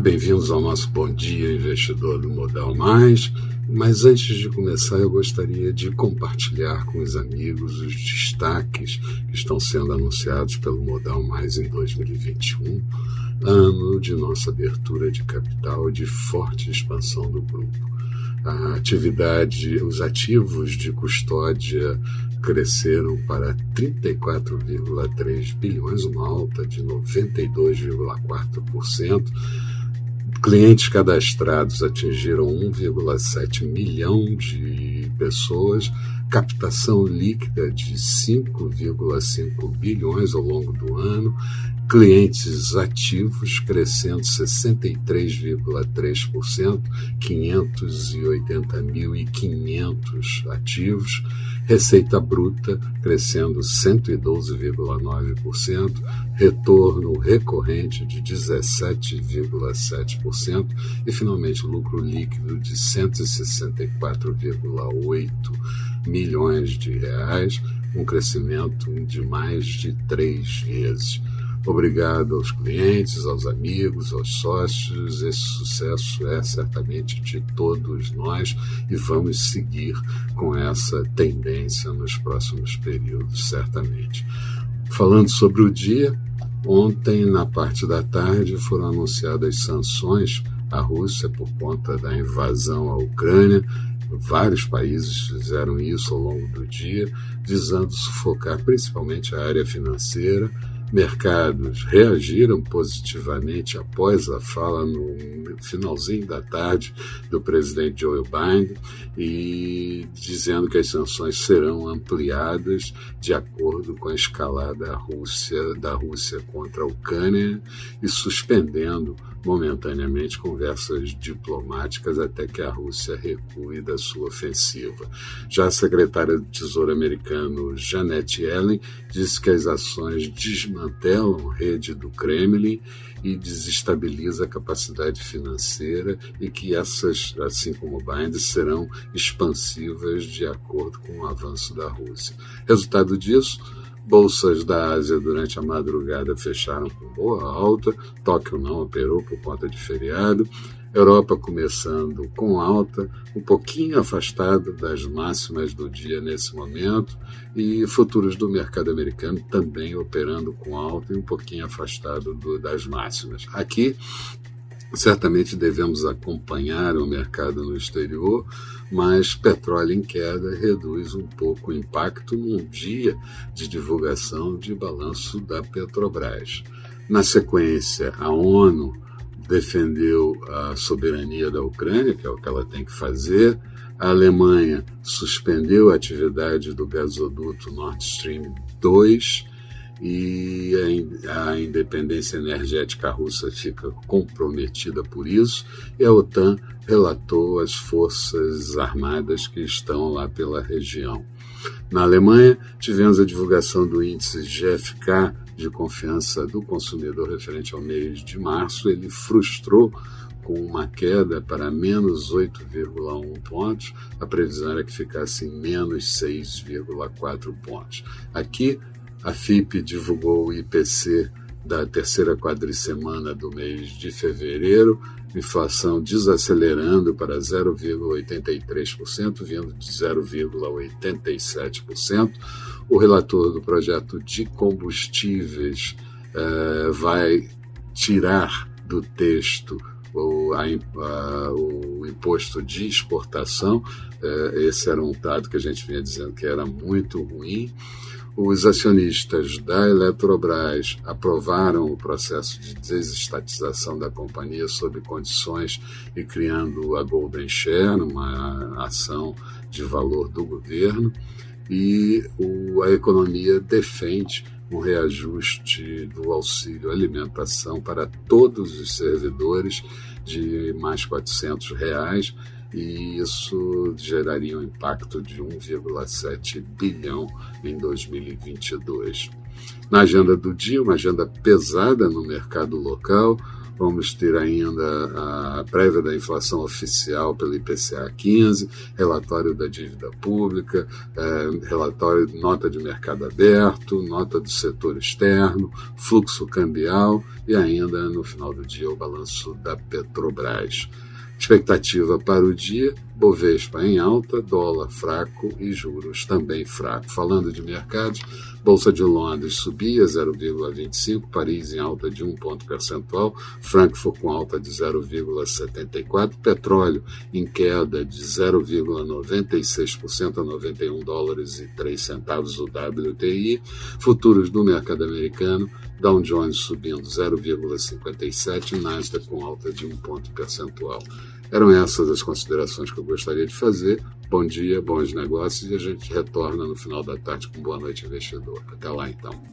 Bem-vindos ao nosso Bom Dia Investidor do Modal Mais. Mas antes de começar, eu gostaria de compartilhar com os amigos os destaques que estão sendo anunciados pelo Modal Mais em 2021, ano de nossa abertura de capital e de forte expansão do grupo. A atividade, os ativos de custódia cresceram para 34,3 bilhões, uma alta de 92,4%. Clientes cadastrados atingiram 1,7 milhão de pessoas, captação líquida de 5,5 bilhões ao longo do ano, clientes ativos crescendo 63,3%, 580.500 ativos, receita bruta crescendo 112,9%, retorno recorrente de 17,7% e finalmente lucro líquido de 164,8 milhões de reais, um crescimento de mais de três vezes. Obrigado aos clientes, aos amigos, aos sócios. Esse sucesso é certamente de todos nós e vamos seguir com essa tendência nos próximos períodos, certamente. Falando sobre o dia, ontem, na parte da tarde, foram anunciadas sanções à Rússia por conta da invasão à Ucrânia. Vários países fizeram isso ao longo do dia, visando sufocar principalmente a área financeira mercados reagiram positivamente após a fala no finalzinho da tarde do presidente Joe Biden e dizendo que as sanções serão ampliadas de acordo com a escalada da Rússia, da Rússia contra a Ucrânia e suspendendo momentaneamente conversas diplomáticas até que a Rússia recue da sua ofensiva. Já a secretária do Tesouro americano Janet Yellen disse que as ações desmantelam a rede do Kremlin e desestabiliza a capacidade financeira e que essas, assim como o Biden, serão expansivas de acordo com o avanço da Rússia. Resultado disso, Bolsas da Ásia durante a madrugada fecharam com boa alta, Tóquio não operou por conta de feriado, Europa começando com alta, um pouquinho afastado das máximas do dia nesse momento, e futuros do mercado americano também operando com alta e um pouquinho afastado do, das máximas. Aqui, certamente devemos acompanhar o mercado no exterior, mas petróleo em queda reduz um pouco o impacto num dia de divulgação de balanço da Petrobras. Na sequência, a ONU defendeu a soberania da Ucrânia, que é o que ela tem que fazer. A Alemanha suspendeu a atividade do gasoduto Nord Stream 2 e a independência energética russa fica comprometida por isso, e a OTAN relatou as forças armadas que estão lá pela região. Na Alemanha, tivemos a divulgação do índice GFK de confiança do consumidor referente ao mês de março. Ele frustrou com uma queda para menos 8,1 pontos. A previsão era que ficasse em menos 6,4 pontos. Aqui, a FIP divulgou o IPC da terceira quadricemana do mês de fevereiro, inflação desacelerando para 0,83%, vindo de 0,87%. O relator do projeto de combustíveis eh, vai tirar do texto o, a, a, o imposto de exportação. Eh, esse era um dado que a gente vinha dizendo que era muito ruim os acionistas da Eletrobras aprovaram o processo de desestatização da companhia sob condições e criando a Golden Share, uma ação de valor do governo, e o, a economia defende um reajuste do auxílio alimentação para todos os servidores de mais 400 reais, e isso geraria um impacto de 1,7 bilhão em 2022. Na agenda do dia, uma agenda pesada no mercado local, vamos ter ainda a prévia da inflação oficial pelo IPCA 15, relatório da dívida pública, é, relatório nota de mercado aberto, nota do setor externo, fluxo cambial e ainda no final do dia o balanço da Petrobras. Expectativa para o dia: Bovespa em alta, dólar fraco e juros também fraco. Falando de mercados, Bolsa de Londres subia 0,25, Paris em alta de 1 ponto percentual, Frankfurt com alta de 0,74, petróleo em queda de 0,96% a 91 dólares e 3 centavos o WTI, futuros do mercado americano, Dow Jones subindo 0,57, Nasdaq com alta de 1 ponto percentual. Eram essas as considerações que eu gostaria de fazer. Bom dia, bons negócios e a gente retorna no final da tarde com Boa Noite Investidor. Até lá então.